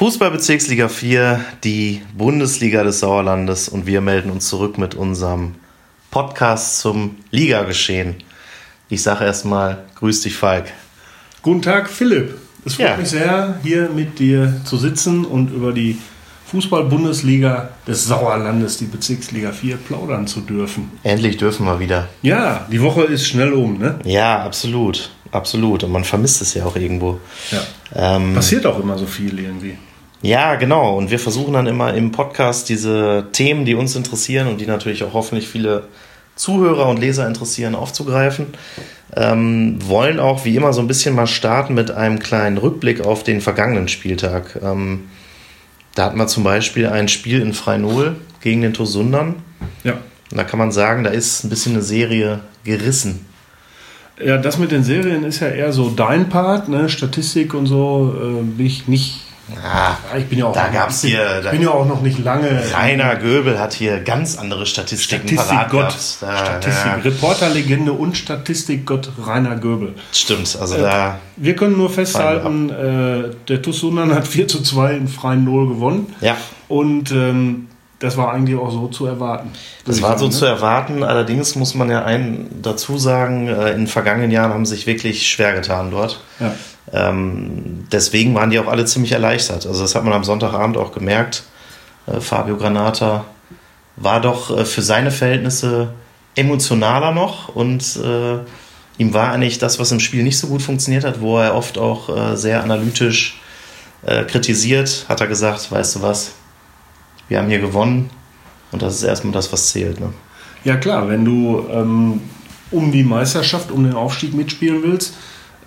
Fußballbezirksliga 4, die Bundesliga des Sauerlandes und wir melden uns zurück mit unserem Podcast zum Ligageschehen. Ich sage erstmal, grüß dich, Falk. Guten Tag, Philipp. Es freut ja. mich sehr, hier mit dir zu sitzen und über die Fußball-Bundesliga des Sauerlandes, die Bezirksliga 4, plaudern zu dürfen. Endlich dürfen wir wieder. Ja, die Woche ist schnell um, ne? Ja, absolut. Absolut. Und man vermisst es ja auch irgendwo. Ja. Ähm, Passiert auch immer so viel irgendwie. Ja, genau. Und wir versuchen dann immer im Podcast diese Themen, die uns interessieren und die natürlich auch hoffentlich viele Zuhörer und Leser interessieren, aufzugreifen. Ähm, wollen auch wie immer so ein bisschen mal starten mit einem kleinen Rückblick auf den vergangenen Spieltag. Ähm, da hatten wir zum Beispiel ein Spiel in Freinol gegen den Tosundern. Ja. Und da kann man sagen, da ist ein bisschen eine Serie gerissen. Ja, das mit den Serien ist ja eher so dein Part, ne? Statistik und so äh, bin ich nicht Ah, ich bin ja auch, da gab's hier, ich bin ja auch noch nicht lange. Rainer Göbel hat hier ganz andere Statistiken Statistikgott, Statistik, ja. Reporterlegende und Statistikgott Rainer Göbel. Stimmt, also äh, da. Wir können nur festhalten, äh, der Tussunan hat 4 zu 2 in freien Null gewonnen. Ja. Und ähm, das war eigentlich auch so zu erwarten. Das war so ne? zu erwarten. Allerdings muss man ja einen dazu sagen, äh, in den vergangenen Jahren haben sie sich wirklich schwer getan dort. Ja. Ähm, deswegen waren die auch alle ziemlich erleichtert. Also das hat man am Sonntagabend auch gemerkt. Äh, Fabio Granata war doch äh, für seine Verhältnisse emotionaler noch und äh, ihm war eigentlich das, was im Spiel nicht so gut funktioniert hat, wo er oft auch äh, sehr analytisch äh, kritisiert, hat er gesagt, weißt du was, wir haben hier gewonnen und das ist erstmal das, was zählt. Ne? Ja klar, wenn du ähm, um die Meisterschaft, um den Aufstieg mitspielen willst,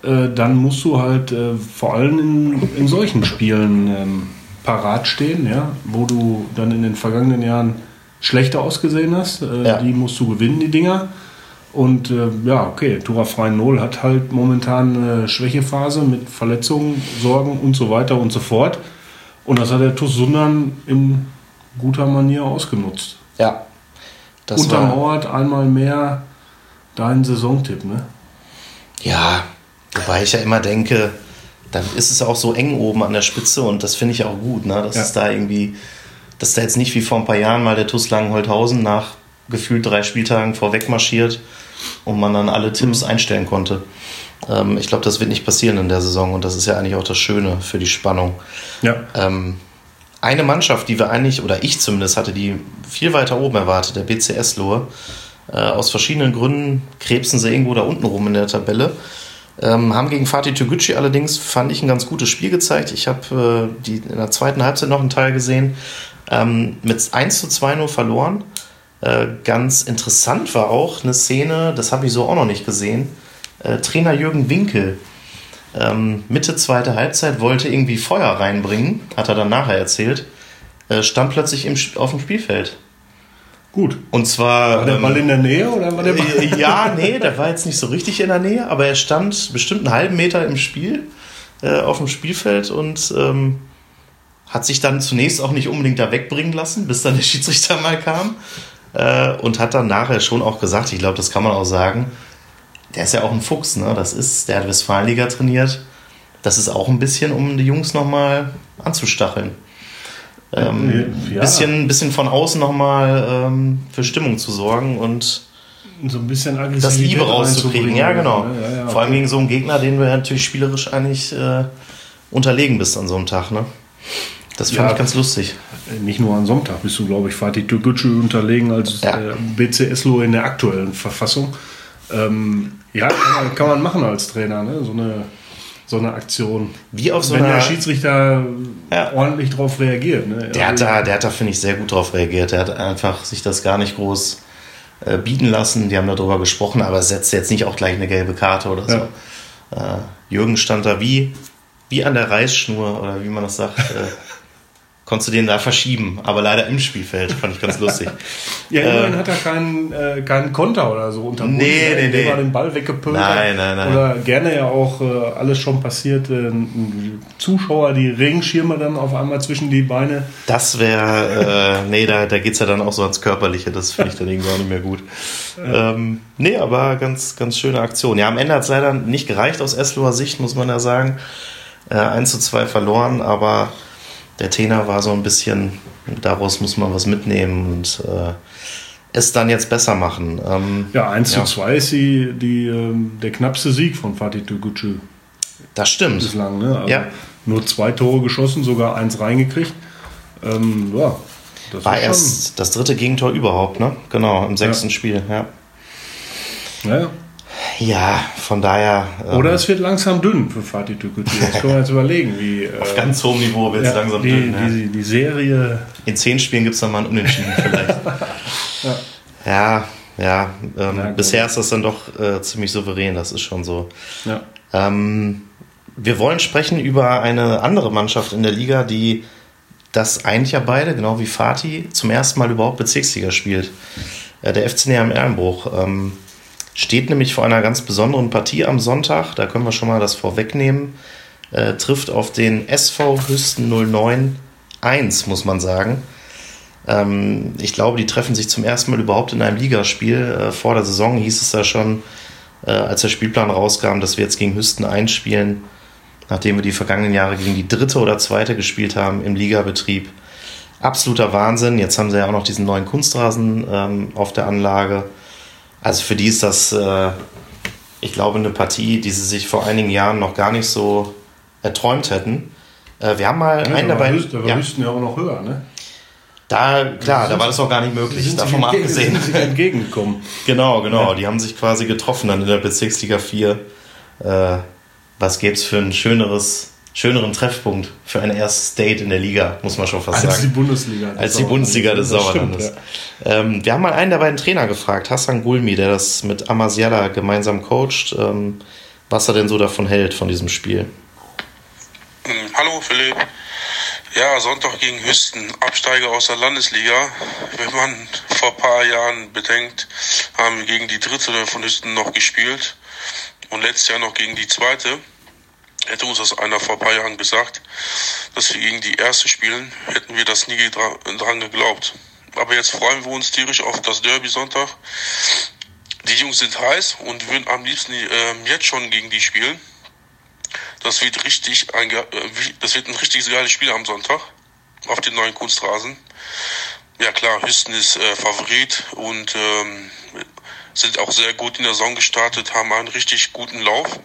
dann musst du halt äh, vor allem in, in solchen Spielen ähm, parat stehen, ja, wo du dann in den vergangenen Jahren schlechter ausgesehen hast. Äh, ja. Die musst du gewinnen, die Dinger. Und äh, ja, okay, Tura Freien Null hat halt momentan eine Schwächephase mit Verletzungen, Sorgen und so weiter und so fort. Und das hat der TuS Sundern in guter Manier ausgenutzt. Ja. Das Untermauert einmal mehr deinen Saisontipp, ne? Ja, Wobei ich ja immer denke, dann ist es auch so eng oben an der Spitze und das finde ich auch gut, ne? dass ja. es da irgendwie, dass da jetzt nicht wie vor ein paar Jahren mal der TuS Langenholthausen nach gefühlt drei Spieltagen vorweg marschiert und man dann alle Tipps mhm. einstellen konnte. Ähm, ich glaube, das wird nicht passieren in der Saison und das ist ja eigentlich auch das Schöne für die Spannung. Ja. Ähm, eine Mannschaft, die wir eigentlich, oder ich zumindest hatte, die viel weiter oben erwartet, der BCS Lohe. Äh, aus verschiedenen Gründen krebsen sie irgendwo da unten rum in der Tabelle. Ähm, haben gegen Fatih Toguchi allerdings, fand ich, ein ganz gutes Spiel gezeigt. Ich habe äh, in der zweiten Halbzeit noch einen Teil gesehen. Ähm, mit 1 zu 2 nur verloren. Äh, ganz interessant war auch eine Szene, das habe ich so auch noch nicht gesehen. Äh, Trainer Jürgen Winkel, ähm, Mitte zweite Halbzeit, wollte irgendwie Feuer reinbringen, hat er dann nachher erzählt, äh, stand plötzlich im, auf dem Spielfeld. Gut. Und zwar. War der Ball ähm, in der Nähe oder war der Ball? Äh, ja, nee, der war jetzt nicht so richtig in der Nähe, aber er stand bestimmt einen halben Meter im Spiel äh, auf dem Spielfeld und ähm, hat sich dann zunächst auch nicht unbedingt da wegbringen lassen, bis dann der Schiedsrichter mal kam. Äh, und hat dann nachher schon auch gesagt, ich glaube, das kann man auch sagen, der ist ja auch ein Fuchs, ne? Das ist, der hat Westfalenliga trainiert. Das ist auch ein bisschen, um die Jungs nochmal anzustacheln ähm, ja. bisschen, bisschen von außen nochmal ähm, für Stimmung zu sorgen und so ein bisschen das Liebe rauszukriegen. Ja, genau. Ja, ja, Vor allem gegen so einen Gegner, den du ja natürlich spielerisch eigentlich äh, unterlegen bist an so einem Tag. Ne? Das fand ich ganz lustig. Nicht nur an so einem Tag bist du, glaube ich, Fatih Togucu unterlegen als äh, BCSLO in der aktuellen Verfassung. Ähm, ja, kann man, kann man, machen als Trainer. Ne? So eine so eine Aktion. Wie auf so Wenn einer, der Schiedsrichter ja. ordentlich darauf reagiert. Ne? Der hat da, der hat da finde ich, sehr gut darauf reagiert. Der hat einfach sich das gar nicht groß äh, bieten lassen. Die haben darüber gesprochen, aber setzt jetzt nicht auch gleich eine gelbe Karte oder so. Ja. Äh, Jürgen stand da wie, wie an der Reißschnur oder wie man das sagt. Konntest du den da verschieben, aber leider im Spielfeld. Fand ich ganz lustig. ja, immerhin äh, hat er keinen, äh, keinen Konter oder so unterbunden. Nee, nee, nee. Er den Ball weggepölt Nein, nein, nein. Oder gerne ja auch äh, alles schon passiert, äh, Zuschauer, die Regenschirme dann auf einmal zwischen die Beine. Das wäre, äh, nee, da, da geht es ja dann auch so ans Körperliche, das finde ich dann irgendwie auch nicht mehr gut. Ähm, nee, aber ganz, ganz schöne Aktion. Ja, am Ende hat es leider nicht gereicht aus Esloer Sicht, muss man ja sagen. Äh, 1 zu 2 verloren, aber der Trainer war so ein bisschen, daraus muss man was mitnehmen und äh, es dann jetzt besser machen. Ähm, ja, 1 ja. zu 2 ist die, die, ähm, der knappste Sieg von Fatih Togucu. Das stimmt. Bislang, ne? Also ja. Nur zwei Tore geschossen, sogar eins reingekriegt. Ähm, ja, das war erst das dritte Gegentor überhaupt, ne? Genau, im sechsten ja. Spiel, ja. Ja. Ja, von daher. Ähm, Oder es wird langsam dünn für Fatih Tukuti. Das können wir jetzt überlegen. Wie, Auf äh, ganz hohem Niveau wird es ja, langsam die, dünn. Die, ja. die, Serie. In zehn Spielen gibt es dann mal einen Unentschieden vielleicht. ja. Ja, ja, ähm, bisher ist das dann doch äh, ziemlich souverän, das ist schon so. Ähm, wir wollen sprechen über eine andere Mannschaft in der Liga, die das eigentlich ja beide, genau wie Fatih, zum ersten Mal überhaupt Bezirksliga spielt. Äh, der FC Neheim Erlenbruch ähm, steht nämlich vor einer ganz besonderen Partie am Sonntag, da können wir schon mal das vorwegnehmen, äh, trifft auf den SV Hüsten 09 1, muss man sagen. Ähm, ich glaube, die treffen sich zum ersten Mal überhaupt in einem Ligaspiel. Äh, vor der Saison hieß es da schon, äh, als der Spielplan rauskam, dass wir jetzt gegen Hüsten einspielen, nachdem wir die vergangenen Jahre gegen die dritte oder zweite gespielt haben im Ligabetrieb. Absoluter Wahnsinn. Jetzt haben sie ja auch noch diesen neuen Kunstrasen ähm, auf der Anlage. Also für die ist das, äh, ich glaube, eine Partie, die sie sich vor einigen Jahren noch gar nicht so erträumt hätten. Äh, wir haben mal ja, einen dabei. Da war ja. Hüsten ja auch noch höher, ne? Da, klar, da war das auch gar nicht möglich, davon mal abgesehen. Sind entgegengekommen. genau, genau. Ja. Die haben sich quasi getroffen dann in der Bezirksliga 4. Äh, was gäbe es für ein schöneres, schöneren Treffpunkt für ein erstes Date in der Liga, muss man schon fast Als sagen. Die Bundesliga Als die Bundesliga des Sauerlandes. Ja. Ähm, wir haben mal einen der beiden Trainer gefragt, Hassan Gulmi, der das mit Amasiala gemeinsam coacht, ähm, was er denn so davon hält, von diesem Spiel. Hm, hallo Philipp. Ja, Sonntag gegen Hüsten, Absteiger aus der Landesliga. Wenn man vor ein paar Jahren bedenkt, haben wir gegen die dritte von Hüsten noch gespielt und letztes Jahr noch gegen die zweite. Hätte uns das einer vor ein paar Jahren gesagt, dass wir gegen die erste spielen, hätten wir das nie dran geglaubt. Aber jetzt freuen wir uns tierisch auf das Derby Sonntag. Die Jungs sind heiß und würden am liebsten äh, jetzt schon gegen die spielen. Das wird richtig ein, äh, das wird ein richtig geiles Spiel am Sonntag auf den neuen Kunstrasen. Ja klar, Hüsten ist äh, Favorit und ähm, sind auch sehr gut in der Saison gestartet, haben einen richtig guten Lauf.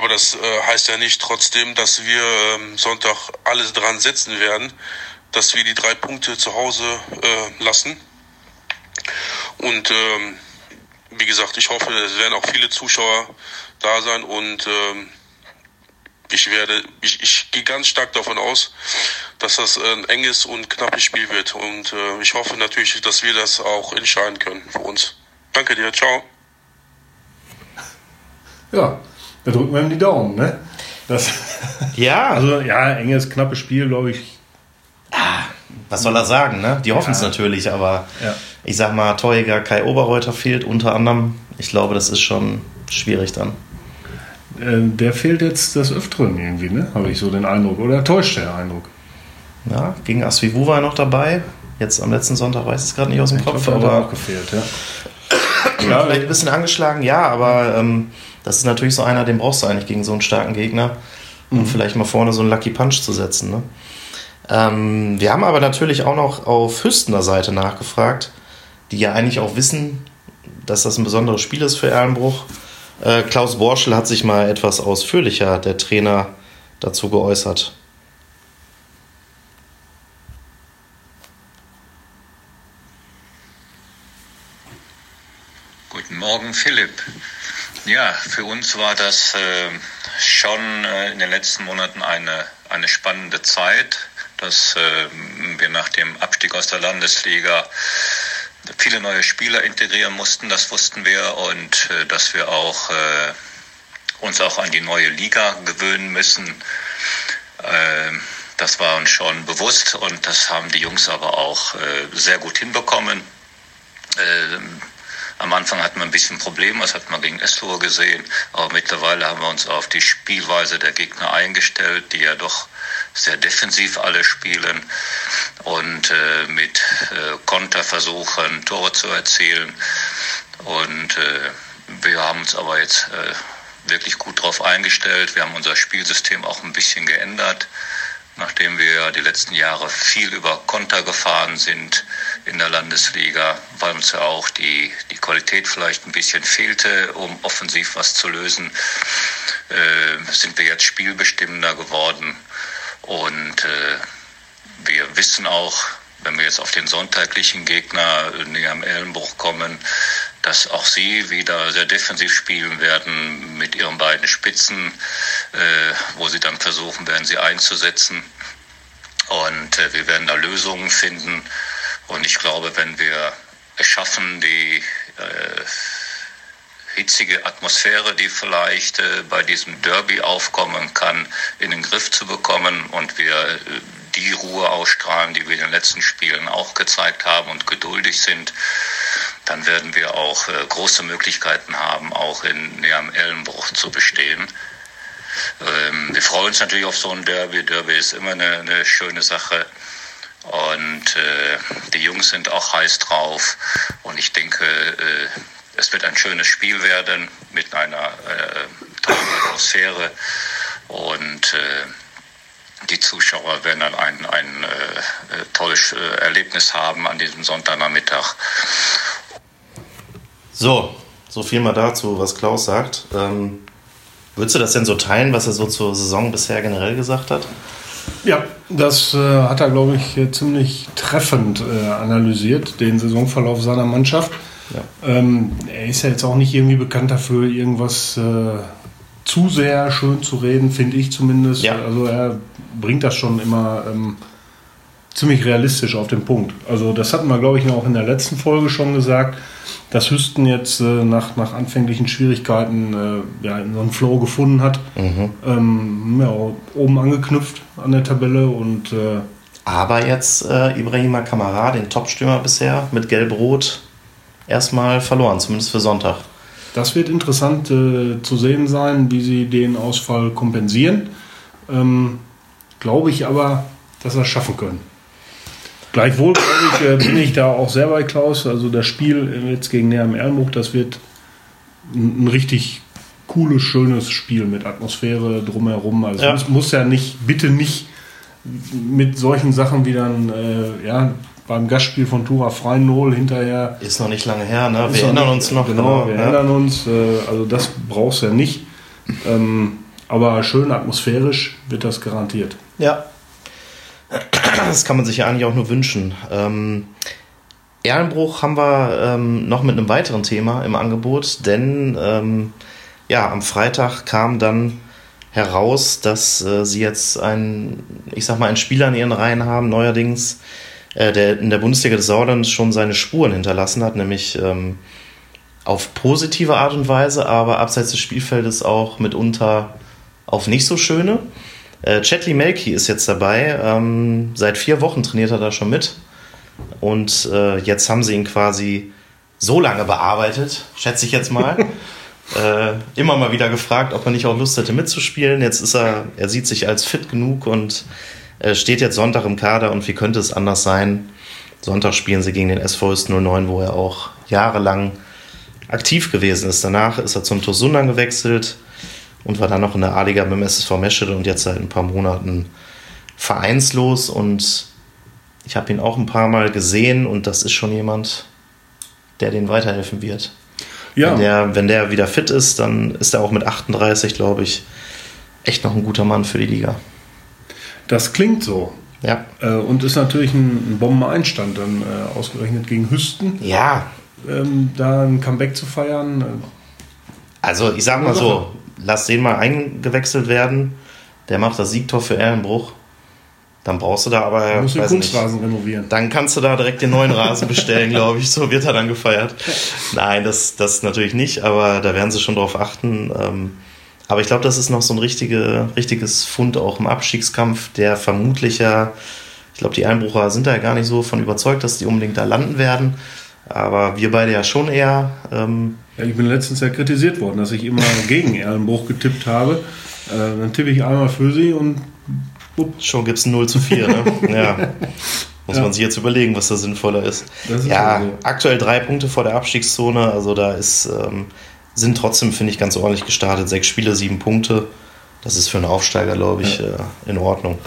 Aber das äh, heißt ja nicht trotzdem, dass wir ähm, Sonntag alles dran setzen werden, dass wir die drei Punkte zu Hause äh, lassen. Und ähm, wie gesagt, ich hoffe, es werden auch viele Zuschauer da sein und ähm, ich werde, ich, ich gehe ganz stark davon aus, dass das ein enges und knappes Spiel wird. Und äh, ich hoffe natürlich, dass wir das auch entscheiden können für uns. Danke dir, ciao. Ja, da drücken wir ihm die Daumen, ne? Das, ja. Also ja, enges, knappes Spiel, glaube ich. Ah, was soll er sagen, ne? Die hoffen es ja. natürlich, aber ja. ich sag mal, Torjäger Kai Oberreuter fehlt unter anderem. Ich glaube, das ist schon schwierig dann. Äh, der fehlt jetzt des Öfteren irgendwie, ne? Habe ich so den Eindruck. Oder täuscht der Eindruck? Ja, gegen Asvivu war er noch dabei. Jetzt am letzten Sonntag weiß ich es gerade nicht aus dem ich Kopf, glaub, aber. auch gefehlt, ja. Ja. Vielleicht ein bisschen angeschlagen, ja, aber ähm, das ist natürlich so einer, den brauchst du eigentlich gegen so einen starken Gegner, um mhm. vielleicht mal vorne so einen Lucky Punch zu setzen. Ne? Ähm, wir haben aber natürlich auch noch auf Hüstener Seite nachgefragt, die ja eigentlich auch wissen, dass das ein besonderes Spiel ist für Erlenbruch. Äh, Klaus Borschel hat sich mal etwas ausführlicher, der Trainer, dazu geäußert. Morgen, Philipp. Ja, für uns war das äh, schon äh, in den letzten Monaten eine, eine spannende Zeit, dass äh, wir nach dem Abstieg aus der Landesliga viele neue Spieler integrieren mussten, das wussten wir und äh, dass wir auch äh, uns auch an die neue Liga gewöhnen müssen. Äh, das war uns schon bewusst und das haben die Jungs aber auch äh, sehr gut hinbekommen. Am Anfang hatten wir ein bisschen Probleme, das hat man gegen Estor gesehen, aber mittlerweile haben wir uns auf die Spielweise der Gegner eingestellt, die ja doch sehr defensiv alle spielen und äh, mit äh, Konter versuchen, Tore zu erzielen. Und äh, wir haben uns aber jetzt äh, wirklich gut darauf eingestellt. Wir haben unser Spielsystem auch ein bisschen geändert. nachdem wir die letzten Jahre viel über Konter gefahren sind in der Landesliga, weil uns ja auch die, die Qualität vielleicht ein bisschen fehlte, um offensiv was zu lösen, äh, sind wir jetzt spielbestimmender geworden. Und äh, wir wissen auch, wenn wir jetzt auf den sonntaglichen Gegner näher am Ellenbruch kommen, dass auch sie wieder sehr defensiv spielen werden mit ihren beiden Spitzen, äh, wo sie dann versuchen werden, sie einzusetzen. Und äh, wir werden da Lösungen finden. Und ich glaube, wenn wir es schaffen, die äh, hitzige Atmosphäre, die vielleicht äh, bei diesem Derby aufkommen kann, in den Griff zu bekommen und wir äh, die Ruhe ausstrahlen, die wir in den letzten Spielen auch gezeigt haben und geduldig sind, dann werden wir auch äh, große Möglichkeiten haben, auch in näherem Ellenbruch zu bestehen. Ähm, wir freuen uns natürlich auf so ein Derby. Derby ist immer eine, eine schöne Sache. Und äh, die Jungs sind auch heiß drauf. Und ich denke, äh, es wird ein schönes Spiel werden mit einer äh, tollen Atmosphäre. Und äh, die Zuschauer werden dann ein, ein äh, tolles äh, Erlebnis haben an diesem Sonntagnachmittag. So, so viel mal dazu, was Klaus sagt. Ähm, würdest du das denn so teilen, was er so zur Saison bisher generell gesagt hat? Ja, das äh, hat er, glaube ich, ziemlich treffend äh, analysiert, den Saisonverlauf seiner Mannschaft. Ja. Ähm, er ist ja jetzt auch nicht irgendwie bekannt dafür, irgendwas äh, zu sehr schön zu reden, finde ich zumindest. Ja. Also er bringt das schon immer ähm, ziemlich realistisch auf den Punkt. Also das hatten wir, glaube ich, auch in der letzten Folge schon gesagt, dass Hüsten jetzt äh, nach, nach anfänglichen Schwierigkeiten äh, ja, in so einen Flow gefunden hat. Mhm. Ähm, ja, oben angeknüpft an der Tabelle und äh, aber jetzt äh, Ibrahima Kamara, den Topstürmer bisher, mit Gelb-Rot erstmal verloren, zumindest für Sonntag. Das wird interessant äh, zu sehen sein, wie sie den Ausfall kompensieren. Ähm, Glaube ich aber, dass sie es schaffen können. Gleichwohl ich, äh, bin ich da auch sehr bei Klaus. Also das Spiel jetzt gegen Näher im Ehrenbuch, das wird ein, ein, richtig cooles, schönes Spiel mit Atmosphäre drumherum. Also ja. es muss ja nicht, bitte nicht mit solchen Sachen wie dann, äh, ja, beim Gastspiel von Tura Freinol hinterher. Ist noch nicht lange her, ne? Wir erinnern uns noch. Genau, genau wir ja. erinnern uns. Äh, also das brauchst du ja nicht. Ähm, aber schön atmosphärisch wird das garantiert. Ja, das kann man sich ja eigentlich auch nur wünschen. Ähm, Erlenbruch haben wir ähm, noch mit einem weiteren Thema im Angebot, denn ähm, ja, am Freitag kam dann heraus, dass äh, sie jetzt ein, ich sag mal, einen Spieler in ihren Reihen haben, neuerdings, äh, der in der Bundesliga des Sauerlands schon seine Spuren hinterlassen hat, nämlich ähm, auf positive Art und Weise, aber abseits des Spielfeldes auch mitunter auf nicht so schöne. Äh, Chetli Melki ist jetzt dabei. Ähm, seit vier Wochen trainiert er da schon mit. Und äh, jetzt haben sie ihn quasi so lange bearbeitet, schätze ich jetzt mal. äh, immer mal wieder gefragt, ob er nicht auch Lust hätte mitzuspielen. Jetzt ist er, er sieht sich als fit genug und äh, steht jetzt Sonntag im Kader. Und wie könnte es anders sein? Sonntag spielen sie gegen den SV 09, wo er auch jahrelang aktiv gewesen ist. Danach ist er zum Tosundan gewechselt und war dann noch in der A-Liga beim SSV Meschede und jetzt seit ein paar Monaten vereinslos und ich habe ihn auch ein paar Mal gesehen und das ist schon jemand, der denen weiterhelfen wird. Ja. Wenn der, wenn der wieder fit ist, dann ist er auch mit 38, glaube ich, echt noch ein guter Mann für die Liga. Das klingt so. Ja. Äh, und ist natürlich ein, Bombeneinstand dann äh, ausgerechnet gegen Hüsten. Ja. Ähm, da ein Comeback zu feiern. Äh, also ich sag mal so, lass den mal eingewechselt werden. Der macht das Siegtor für Erlenbruch. Dann brauchst du da aber. Du musst den Kunstrasen nicht, renovieren. Dann kannst du da direkt den neuen Rasen bestellen, glaube ich. So wird er dann gefeiert. Nein, das, das natürlich nicht, aber da werden sie schon drauf achten. Ähm, aber ich glaube, das ist noch so ein richtige, richtiges Fund auch im Abstiegskampf, der vermutlich ja, ich glaube, die Einbrucher sind da ja gar nicht so von überzeugt, dass die unbedingt da landen werden. Aber wir beide ja schon eher. Ähm, ja, ich bin letztens ja kritisiert worden, dass ich immer gegen Erlenbruch getippt habe. Äh, dann tippe ich einmal für sie und. Upp. Schon gibt es 0 zu 4, ne? ja. Muss ja. man sich jetzt überlegen, was da sinnvoller ist. ist ja, so. aktuell drei Punkte vor der Abstiegszone. Also da ist, ähm, sind trotzdem, finde ich, ganz ordentlich gestartet. Sechs Spiele, sieben Punkte. Das ist für einen Aufsteiger, glaube ich, ja. äh, in Ordnung.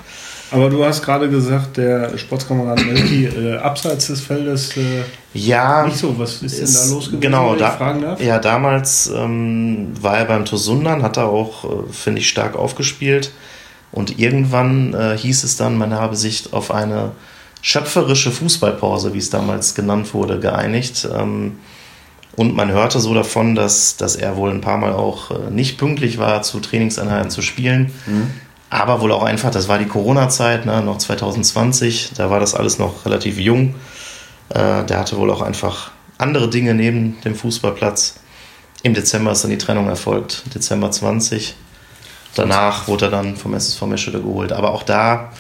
Aber du hast gerade gesagt, der Sportskamerad Melki äh, abseits des Feldes äh, Ja, nicht so. Was ist, denn da los gewesen, genau, wenn da, ich fragen darf? ja, damals ähm, war er beim Tosundan, hat er auch, äh, finde ich, stark aufgespielt. Und irgendwann äh, hieß es dann, man habe sich auf eine schöpferische Fußballpause, wie es damals genannt wurde, geeinigt. Ähm, und man hörte so davon, dass, dass er wohl ein paar Mal auch äh, nicht pünktlich war, zu Trainingseinheiten zu spielen. Aber wohl auch einfach, das war die Corona-Zeit, ne, noch 2020, da war das alles noch relativ jung. Äh, der hatte wohl auch einfach andere Dinge neben dem Fußballplatz. Im Dezember ist dann die Trennung erfolgt, Dezember 20. Danach wurde er dann vom SSV Meschede geholt. Aber auch da,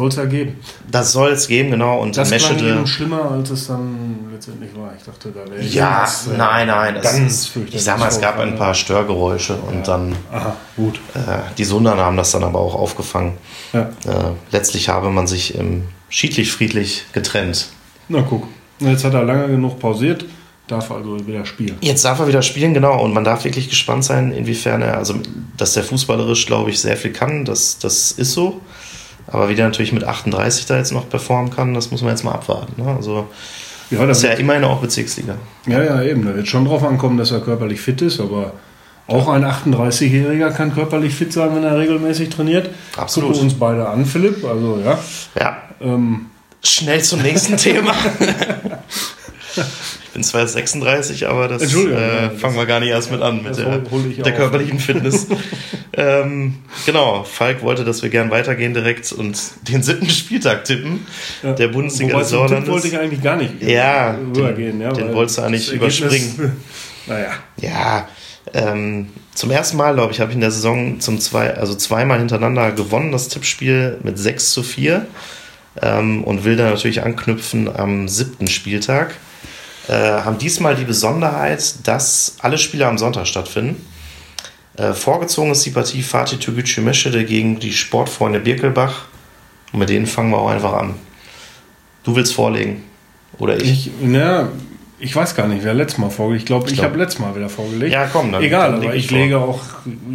Soll es ja geben. das soll es geben, genau. Und Das klang Meschede. eben schlimmer, als es dann letztendlich war. Ich dachte, da wäre Ja, irgendwas, äh, nein, nein. Es ganz fürchterlich ich sag mal, es gab ein paar Störgeräusche und dann Aha, gut. äh, die Sundern haben das dann aber auch aufgefangen. Ja. Äh, letztlich habe man sich im schiedlich-friedlich getrennt. Na guck. Jetzt hat er lange genug pausiert, darf also wieder spielen. Jetzt darf er wieder spielen, genau. Und man darf wirklich gespannt sein, inwiefern er, also dass der fußballerisch, glaube ich, sehr viel kann, das, das ist so. Aber wie der natürlich mit 38 da jetzt noch performen kann, das muss man jetzt mal abwarten. Ne? Also Ja, das ist ja immerhin auch Bezirksliga. ja, ja, eben. Da wird schon drauf ankommen, dass er körperlich fit ist, aber auch ein 38-Jähriger kann körperlich fit sein, wenn er regelmäßig trainiert. Absolut. Gucken uns beide an, Philipp. Also ja. Ja, Ähm, schnell zum nächsten Thema. ich bin zwar jetzt 36, aber das äh, fangen wir gar nicht erst mit an, mit der, der körperlichen Fitness. ähm, genau, Falk wollte, dass wir gern weitergehen direkt und den siebten Spieltag tippen, ja. der Bundesliga Wobei des Tipp Sauerlandes. wollte ich eigentlich gar nicht Ja, rübergehen. den- ja, den wolltest du eigentlich überspringen. Naja, Ja, ähm, zum ersten Mal, glaube ich, habe ich in der Saison zum zwei, also zweimal hintereinander gewonnen, das Tippspiel mit 6 zu 4. Ähm, und will da natürlich anknüpfen am siebten Spieltag. Äh, haben diesmal die Besonderheit, dass alle Spiele am Sonntag stattfinden. Äh, vorgezogen ist die Partie Fatih Türgücü Meschede gegen die Sportfreunde Birkelbach. Und mit denen fangen wir auch einfach an. Du willst vorlegen. Oder ich? ich, na, ich weiß gar nicht, wer letztes Mal vorgelegt. Ich glaube, ich, glaub- habe letztes Mal wieder vorgelegt. Ja, komm, dann- Egal, dann aber ich ich lege auch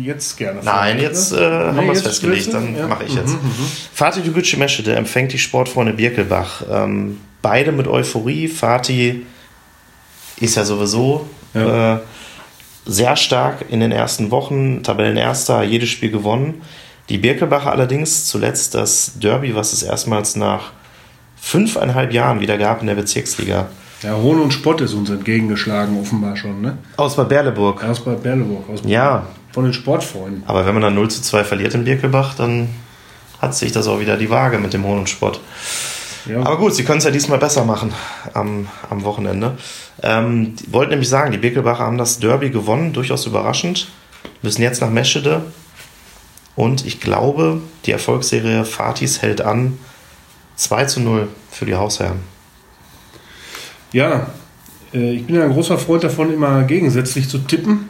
jetzt gerne vor. Nein, jetzt äh, haben wir es festgelegt, dann Ja. mache ich jetzt. Mhm, mhm. Fatih Dügücü Meschede empfängt die Sportfreunde Birkelbach. Ähm, beide mit Euphorie. Fatih ist ja sowieso Ja. Äh, sehr stark in den ersten Wochen, Tabellenerster, jedes Spiel gewonnen. Die Birkelbacher allerdings zuletzt das Derby, was es erstmals nach fünfeinhalb Jahren wieder gab in der Bezirksliga. Ja, Hohn und Spott ist uns entgegengeschlagen, offenbar schon, ne? Aus Bad Berleburg. Aus bei Berleburg, aus Ja, von den Sportfreunden. aber wenn man dann 0 zu 2 verliert in Birkelbach, dann hat sich das auch wieder die Waage mit dem Hohn und Spott. Ja, Aber gut, sie können es ja diesmal besser machen am, am Wochenende. Ähm, die wollten nämlich sagen, die Birkelbacher haben das Derby gewonnen, durchaus überraschend. Müssen jetzt nach Meschede. Und ich glaube, die Erfolgsserie Fatis hält an 2 zu 0 für die Hausherren. ja äh, ich bin ja ein großer Freund davon, immer gegensätzlich zu tippen.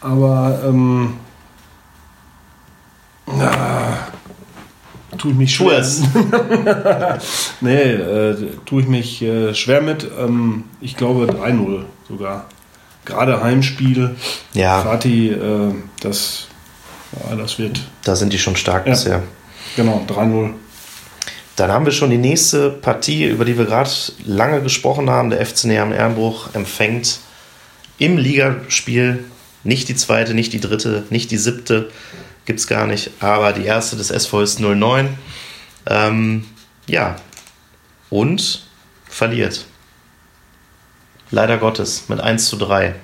Aber ähm, na, tue ich mich Tu schwer. es. nee, äh, tue ich mich äh, schwer mit. Ähm, ich glaube 3-0 sogar. Gerade Heimspiel. Ja, Fatih, äh, das, ja, das wird, da sind die schon stark Ja. bisher. genau, 3-0. Dann haben wir schon die nächste Partie, über die wir gerade lange gesprochen haben. Der FC Neheim Ehrenbruch empfängt im Ligaspiel nicht die zweite, nicht die dritte, nicht die siebte, gibt es gar nicht, aber die erste des SV ist 09. Ähm, ja, und verliert. Leider Gottes mit 1 zu 3.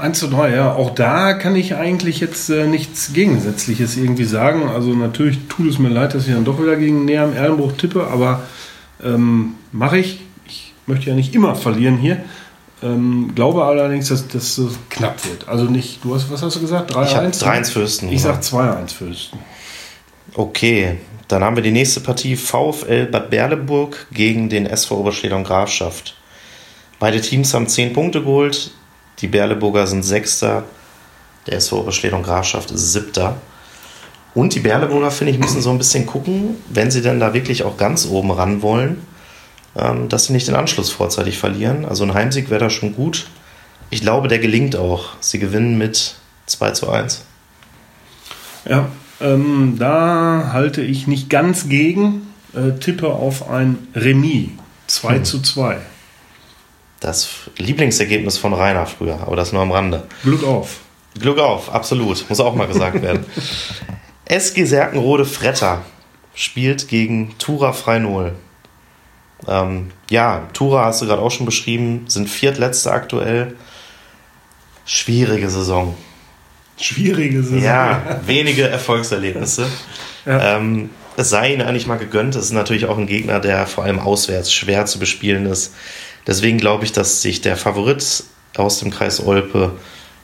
1 zu 3, ja. Auch da kann ich eigentlich jetzt äh, nichts Gegensätzliches irgendwie sagen. Also natürlich tut es mir leid, dass ich dann doch wieder gegen Näher am Erlenbruch tippe, aber ähm, mache ich. Ich möchte ja nicht immer verlieren hier. Ähm, glaube allerdings, dass das so knapp wird. Also nicht, du hast, was hast du gesagt? 3-1? Ich habe 3-1 Fürsten. Ich sag 2-1 Fürsten. Okay, dann haben wir die nächste Partie VfL Bad Berleburg gegen den SV Oberschledern Grafschaft. Beide Teams haben 10 Punkte geholt. Die Berleburger sind Sechster. Der SV Oberschledern Grafschaft ist Siebter. Und die Berleburger, finde ich, müssen so ein bisschen gucken, wenn sie denn da wirklich auch ganz oben ran wollen, ähm, dass sie nicht den Anschluss vorzeitig verlieren. Also ein Heimsieg wäre da schon gut. Ich glaube, der gelingt auch. Sie gewinnen mit 2 zu 1. Ja, Ähm, da halte ich nicht ganz gegen, äh, tippe auf ein Remis. 2 hm. zu 2. Das Lieblingsergebnis von Rainer früher, aber das nur am Rande. Glück auf. Glück auf, absolut. Muss auch mal gesagt werden. SG Serkenrode Fretter spielt gegen Tura Freinol. Ähm, ja, Tura hast du gerade auch schon beschrieben, sind viertletzte aktuell. Schwierige Saison. Schwierige Saison. Ja, wenige Erfolgserlebnisse. Ja. Ähm, es sei ihnen eigentlich mal gegönnt. Es ist natürlich auch ein Gegner, der vor allem auswärts schwer zu bespielen ist. Deswegen glaube ich, dass sich der Favorit aus dem Kreis Olpe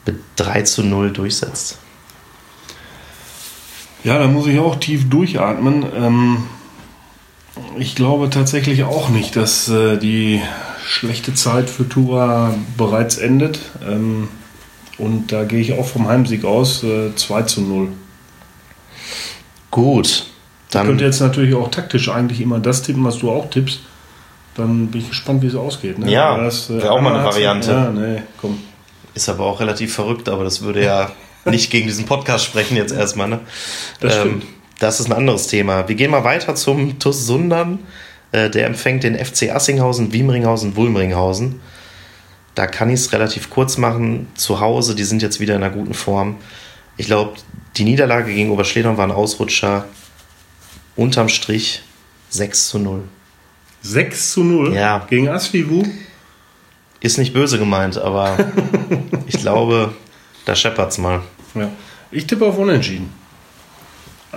mit 3 zu 0 durchsetzt. Ja, da muss ich auch tief durchatmen. Ähm, ich glaube tatsächlich auch nicht, dass äh, die schlechte Zeit für Tura bereits endet. Ähm, und da gehe ich auch vom Heimsieg aus, äh, 2 zu 0. Gut. Dann ich könnte jetzt natürlich auch taktisch eigentlich immer das tippen, was du auch tippst. Dann bin ich gespannt, wie es ausgeht. Ne? Ja, das äh, wäre auch mal eine Variante. Ja, nee, komm. Ist aber auch relativ verrückt, aber das würde ja nicht gegen diesen Podcast sprechen jetzt erstmal. Ne? Das, ähm, das ist ein anderes Thema. Wir gehen mal weiter zum TUS Sundern. Äh, der empfängt den FC Assinghausen, Wiemringhausen, Wulmringhausen. Da kann ich es relativ kurz machen. Zu Hause, die sind jetzt wieder in einer guten Form. Ich glaube, die Niederlage gegen Oberschledern war ein Ausrutscher. Unterm Strich 6 zu 0. 6 zu 0? Ja. Gegen Asvivu? Ist nicht böse gemeint, aber ich glaube, da scheppert es mal. Ja. Ich tippe auf Unentschieden.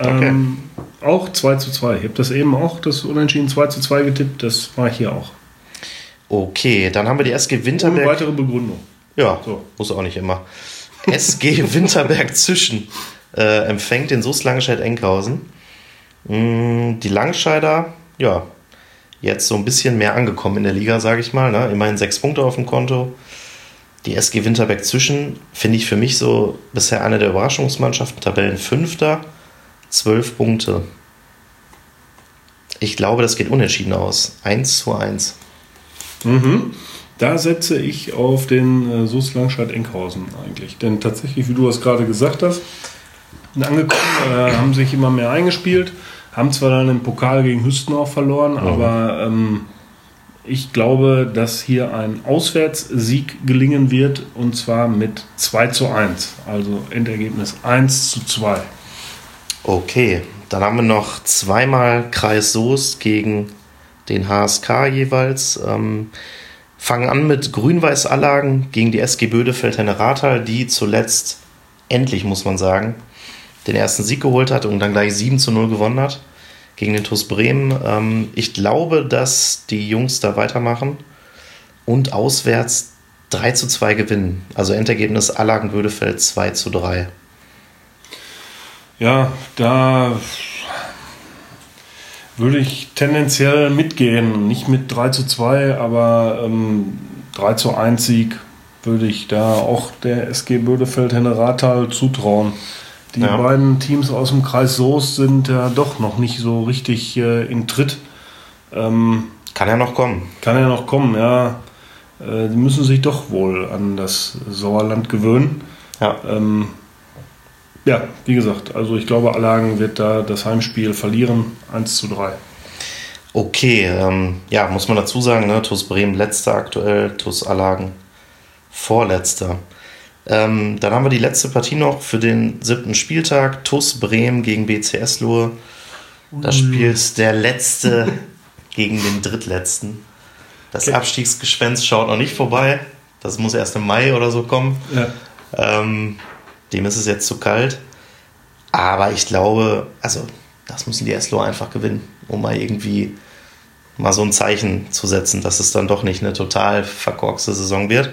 Okay. Ähm, auch 2 zu 2. Ich habe das eben auch, das Unentschieden 2 zu 2 getippt. Das war hier auch. Okay, dann haben wir die SG Winterberg. Ohne weitere Begründung. Ja, so. muss auch nicht immer. SG Winterberg Zwischen äh, empfängt den SUS Langenscheid-Enkhausen. Mm, die Langscheider, ja, jetzt so ein bisschen mehr angekommen in der Liga, sage ich mal. Ne? Immerhin sechs Punkte auf dem Konto. Die SG Winterberg Zwischen finde ich für mich so bisher eine der Überraschungsmannschaften. Tabellenfünfter, zwölf Punkte. Ich glaube, das geht unentschieden aus. 1 zu 1. Mhm. Da setze ich auf den äh, SUS Langscheid-Enkhausen eigentlich. Denn tatsächlich, wie du es gerade gesagt hast, angekommen, äh, haben sich immer mehr eingespielt, haben zwar dann im Pokal gegen Hüsten auch verloren, mhm. aber ähm, ich glaube, dass hier ein Auswärtssieg gelingen wird und zwar mit 2 zu 1. Also Endergebnis 1 zu 2. Okay, dann haben wir noch zweimal Kreis Soest gegen den HSK jeweils. Ähm, fangen an mit Grün-Weiß-Allagen gegen die SG Bödefeld-Henne-Rathal, die zuletzt, endlich muss man sagen, den ersten Sieg geholt hat und dann gleich 7 zu 0 gewonnen hat gegen den TuS Bremen. Ähm, ich glaube, dass die Jungs da weitermachen und auswärts 3 zu 2 gewinnen. Also Endergebnis Allagen Bödefeld 2 zu 3. Ja, da würde ich tendenziell mitgehen. Nicht mit 3 zu 2, aber ähm, 3 zu 1 Sieg würde ich da auch der SG Bödefeld Henne Rathal zutrauen. Die ja. beiden Teams aus dem Kreis Soest sind ja doch noch nicht so richtig äh, in Tritt. Ähm, kann ja noch kommen. Kann ja noch kommen, ja. Äh, die müssen sich doch wohl an das Sauerland gewöhnen. Ja. Ähm, ja, wie gesagt, also ich glaube, Allagen wird da das Heimspiel verlieren, 1 zu 3. Okay, ähm, ja, muss man dazu sagen, ne? TuS Bremen letzter aktuell, TuS Allagen vorletzter. Ähm, dann haben wir die letzte Partie noch für den siebten Spieltag, TuS Bremen gegen BCS Lohe. Da spielt der letzte gegen den drittletzten. Das okay. Abstiegsgespenst schaut noch nicht vorbei. Das muss erst im Mai oder so kommen. Ja. Ähm, dem ist es jetzt zu kalt. Aber ich glaube, also das müssen die Eslo einfach gewinnen, um mal irgendwie mal so ein Zeichen zu setzen, dass es dann doch nicht eine total verkorkste Saison wird.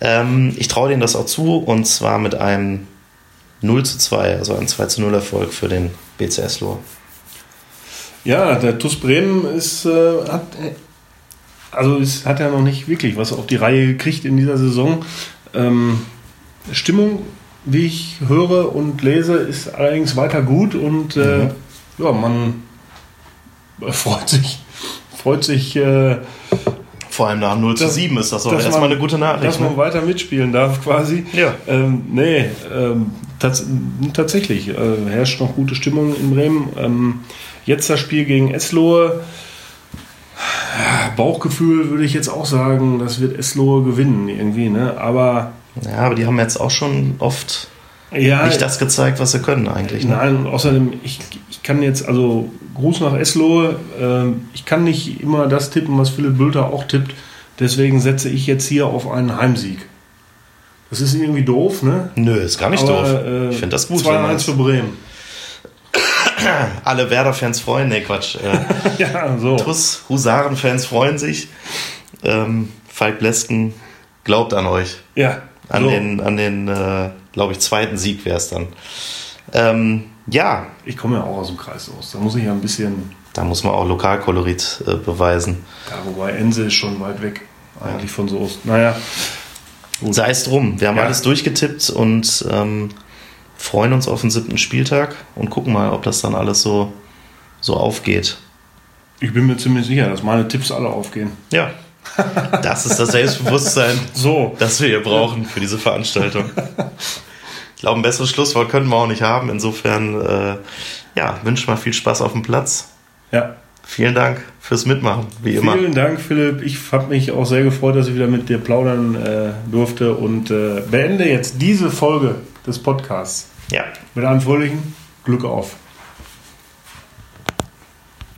Ähm, ich traue denen das auch zu und zwar mit einem 0 zu 2, also einem 2 zu 0 Erfolg für den BCS Lohr. Ja, der TuS Bremen ist, äh, hat, also es hat ja noch nicht wirklich was auf die Reihe gekriegt in dieser Saison. Ähm, Stimmung wie ich höre und lese, ist allerdings weiter gut und äh, mhm. ja, man freut sich, freut sich. Äh, Vor allem nach 0 zu 7 ist das doch erstmal eine gute Nachricht. Dass ne? man weiter mitspielen darf quasi. Ja. Ähm, nee, ähm, Tats tatsächlich äh, herrscht noch gute Stimmung in Bremen. Ähm, jetzt das Spiel gegen Eslohe. Bauchgefühl würde ich jetzt auch sagen, das wird Eslohe gewinnen irgendwie, ne? Aber. Ja, aber die haben jetzt auch schon oft ja, nicht das gezeigt, was sie können eigentlich. Ne? Nein, außerdem, ich, ich kann jetzt, also Gruß nach Eslohe, äh, ich kann nicht immer das tippen, was Philipp Bülter auch tippt. Deswegen setze ich jetzt hier auf einen Heimsieg. Das ist irgendwie doof, ne? Nö, ist gar nicht Aber, doof. äh, ich finde das gut. 2-1 für Bremen. alle Werder-Fans freuen. Nee, Quatsch. Äh, Ja, so. TuS Husaren-Fans freuen sich. Ähm, Falk Blesken glaubt an euch. Ja, An so. den, an den äh, glaube ich, zweiten Sieg wäre es dann. Ähm, ja, Ich komme ja auch aus dem Kreis aus. Da muss ich ja ein bisschen. da muss man auch Lokalkolorit äh, beweisen. Ja, wobei Ense ist schon weit weg. Eigentlich von Soest. Naja, Sei es drum. Wir haben Ja. alles durchgetippt und ähm, freuen uns auf den siebten Spieltag und gucken mal, ob das dann alles so, so aufgeht. ich bin mir ziemlich sicher, dass meine Tipps alle aufgehen. Ja, das ist das Selbstbewusstsein, So. das wir hier brauchen für diese Veranstaltung. Ich glaube, ein besseres Schlusswort können wir auch nicht haben. Insofern, äh, ja, wünsche mal viel Spaß auf dem Platz. Ja. Vielen Dank fürs Mitmachen, wie immer. Vielen Dank, Philipp. Ich habe mich auch sehr gefreut, dass ich wieder mit dir plaudern äh, durfte und äh, beende jetzt diese Folge des Podcasts Ja, mit einem fröhlichen Glück auf.